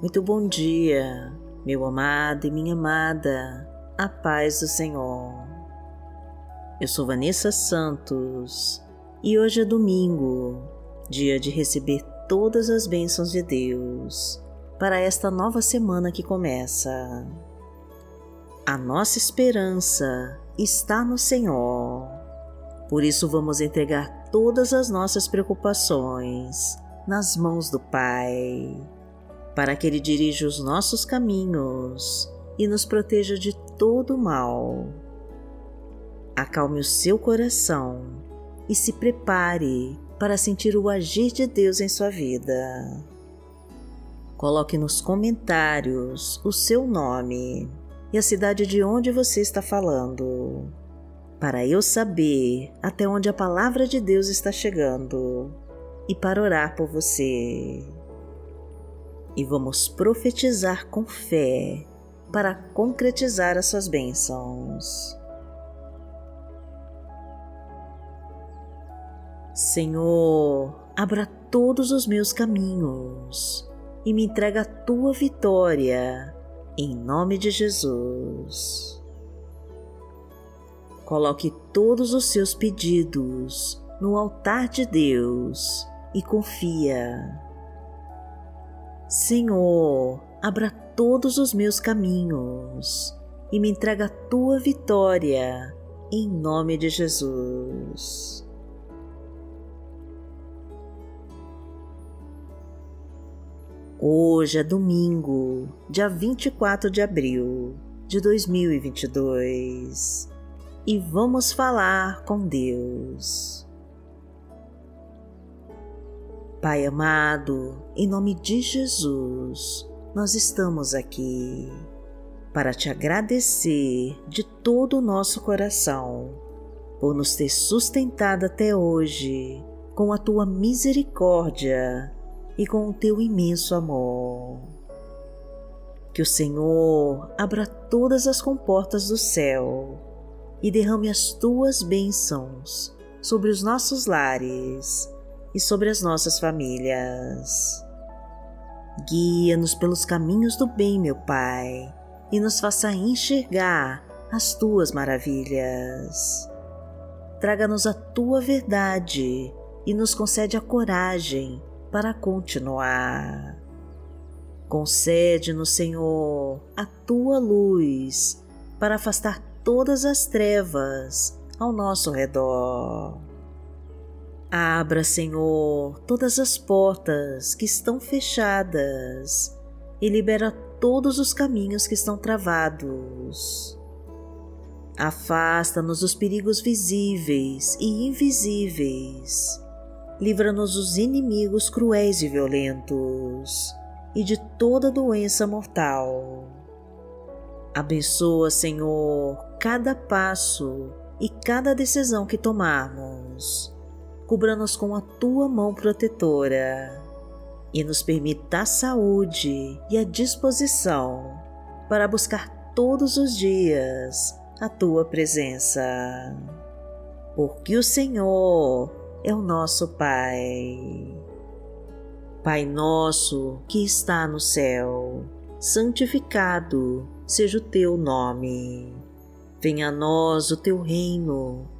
Muito bom dia, meu amado e minha amada, a paz do Senhor. Eu sou Vanessa Santos e hoje é domingo, dia de receber todas as bênçãos de Deus para esta nova semana que começa. A nossa esperança está no Senhor, por isso vamos entregar todas as nossas preocupações nas mãos do Pai para que Ele dirija os nossos caminhos e nos proteja de todo mal. Acalme o seu coração e se prepare para sentir o agir de Deus em sua vida. Coloque nos comentários o seu nome e a cidade de onde você está falando, para eu saber até onde a palavra de Deus está chegando e para orar por você e vamos profetizar com fé para concretizar as suas bênçãos. Senhor, abra todos os meus caminhos e me entrega a tua vitória, em nome de Jesus. Coloque todos os seus pedidos no altar de Deus e confia Senhor, abra todos os meus caminhos e me entrega a tua vitória, em nome de Jesus. Hoje é domingo, dia 24 de abril de 2022 e vamos falar com Deus. Pai amado, em nome de Jesus, nós estamos aqui para te agradecer de todo o nosso coração por nos ter sustentado até hoje com a tua misericórdia e com o teu imenso amor. Que o Senhor abra todas as comportas do céu e derrame as tuas bênçãos sobre os nossos lares e sobre as nossas famílias. Guia-nos pelos caminhos do bem, meu Pai, e nos faça enxergar as tuas maravilhas. Traga-nos a tua verdade e nos concede a coragem para continuar. Concede-nos, Senhor, a tua luz para afastar todas as trevas ao nosso redor. Abra, Senhor, todas as portas que estão fechadas e libera todos os caminhos que estão travados. Afasta-nos dos perigos visíveis e invisíveis. Livra-nos dos inimigos cruéis e violentos e de toda doença mortal. Abençoa, Senhor, cada passo e cada decisão que tomarmos cubra-nos com a tua mão protetora e nos permita a saúde e a disposição para buscar todos os dias a tua presença. Porque o Senhor é o nosso Pai. Pai nosso que está no céu, santificado seja o teu nome. Venha a nós o teu reino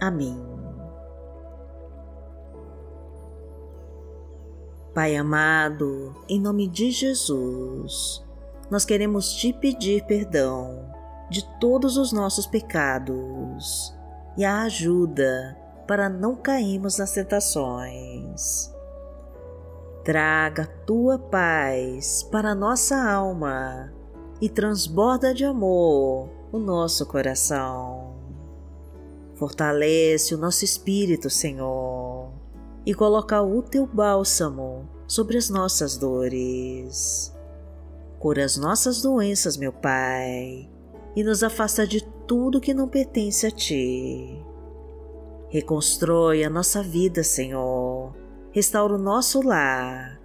Amém. Pai amado, em nome de Jesus, nós queremos te pedir perdão de todos os nossos pecados e a ajuda para não cairmos nas tentações. Traga tua paz para a nossa alma e transborda de amor o nosso coração. Fortalece o nosso espírito, Senhor, e coloca o teu bálsamo sobre as nossas dores. Cura as nossas doenças, meu Pai, e nos afasta de tudo que não pertence a Ti. Reconstrói a nossa vida, Senhor. Restaura o nosso lar.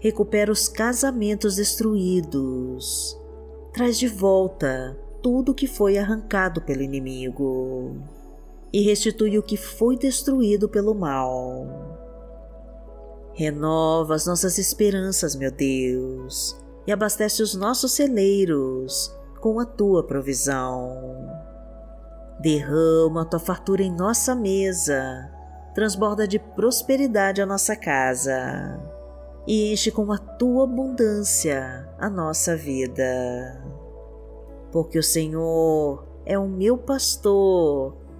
Recupera os casamentos destruídos. Traz de volta tudo que foi arrancado pelo inimigo e restitui o que foi destruído pelo mal. Renova as nossas esperanças, meu Deus, e abastece os nossos celeiros com a tua provisão. Derrama a tua fartura em nossa mesa, transborda de prosperidade a nossa casa e enche com a tua abundância a nossa vida. Porque o Senhor é o meu pastor,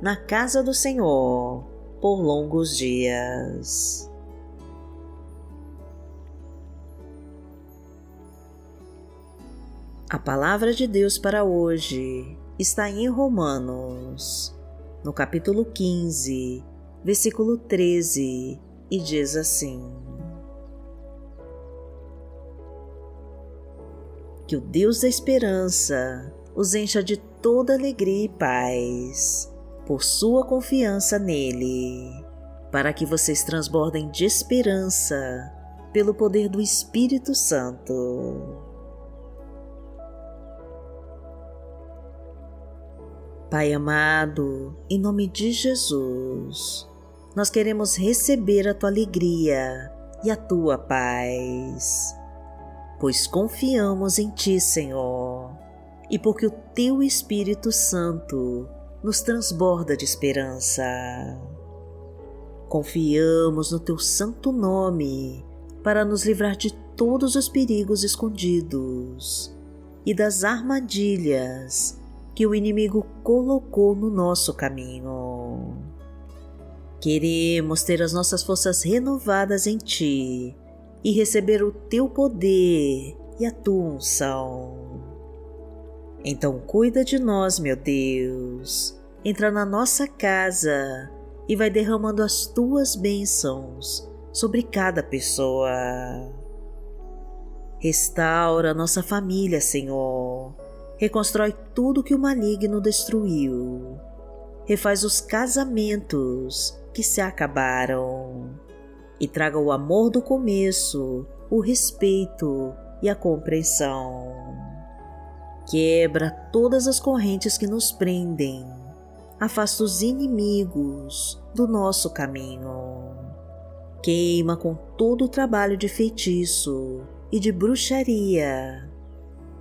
na casa do Senhor por longos dias. A palavra de Deus para hoje está em Romanos, no capítulo 15, versículo 13, e diz assim: Que o Deus da esperança os encha de toda alegria e paz, por sua confiança nele, para que vocês transbordem de esperança pelo poder do Espírito Santo. Pai amado, em nome de Jesus, nós queremos receber a tua alegria e a tua paz, pois confiamos em ti, Senhor, e porque o teu Espírito Santo nos transborda de esperança. Confiamos no teu santo nome para nos livrar de todos os perigos escondidos e das armadilhas que o inimigo colocou no nosso caminho. Queremos ter as nossas forças renovadas em Ti e receber o Teu poder e a Tua unção. Então, cuida de nós, meu Deus. Entra na nossa casa e vai derramando as Tuas bênçãos sobre cada pessoa. Restaura nossa família, Senhor reconstrói tudo que o maligno destruiu, refaz os casamentos que se acabaram e traga o amor do começo, o respeito e a compreensão. Quebra todas as correntes que nos prendem, afasta os inimigos do nosso caminho. Queima com todo o trabalho de feitiço e de bruxaria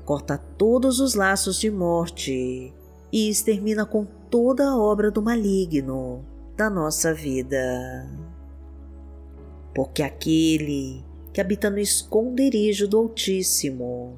corta todos os laços de morte e extermina com toda a obra do maligno da nossa vida. Porque aquele que habita no esconderijo do Altíssimo,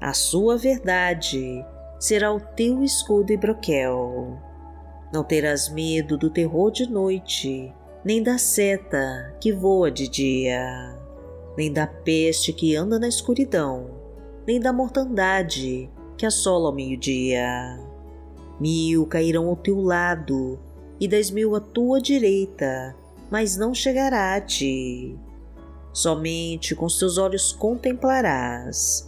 A sua verdade será o teu escudo e broquel. Não terás medo do terror de noite, nem da seta que voa de dia, nem da peste que anda na escuridão nem da mortandade que assola ao meio-dia. Mil cairão ao teu lado e dez mil à tua direita, mas não chegará a ti. Somente com os teus olhos contemplarás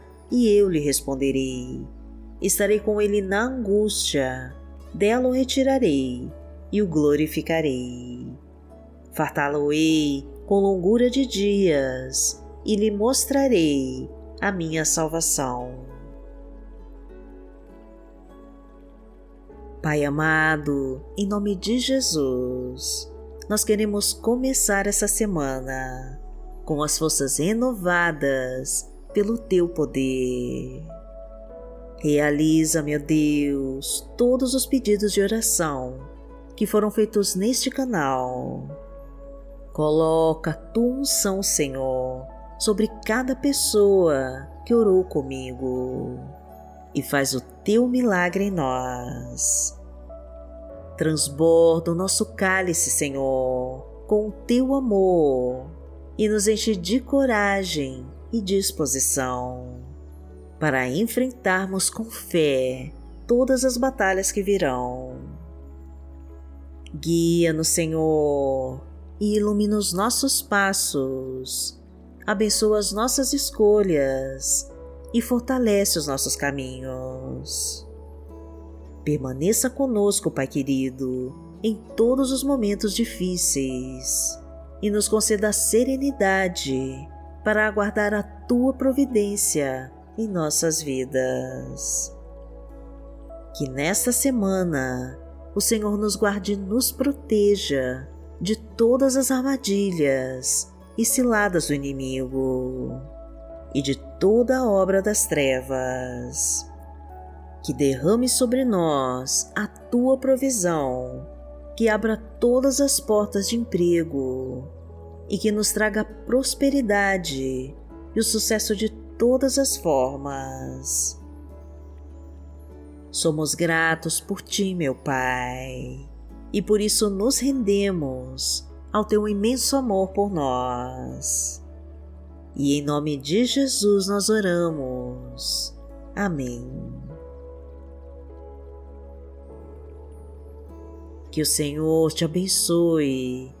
e eu lhe responderei. Estarei com ele na angústia, dela o retirarei e o glorificarei. Fartá-lo-ei com longura de dias e lhe mostrarei a minha salvação. Pai amado, em nome de Jesus, nós queremos começar essa semana com as forças renovadas pelo teu poder. Realiza, meu Deus, todos os pedidos de oração que foram feitos neste canal. Coloca a tua unção, Senhor, sobre cada pessoa que orou comigo e faz o teu milagre em nós. Transborda o nosso cálice, Senhor, com o teu amor e nos enche de coragem e disposição para enfrentarmos com fé todas as batalhas que virão. Guia-nos, Senhor, e ilumina os nossos passos, abençoa as nossas escolhas e fortalece os nossos caminhos. Permaneça conosco, Pai querido, em todos os momentos difíceis e nos conceda serenidade para aguardar a tua providência em nossas vidas. Que nesta semana o Senhor nos guarde e nos proteja de todas as armadilhas e ciladas do inimigo e de toda a obra das trevas. Que derrame sobre nós a tua provisão, que abra todas as portas de emprego e que nos traga prosperidade e o sucesso de todas as formas. Somos gratos por Ti, meu Pai, e por isso nos rendemos ao Teu imenso amor por nós. E em nome de Jesus nós oramos. Amém. Que o Senhor te abençoe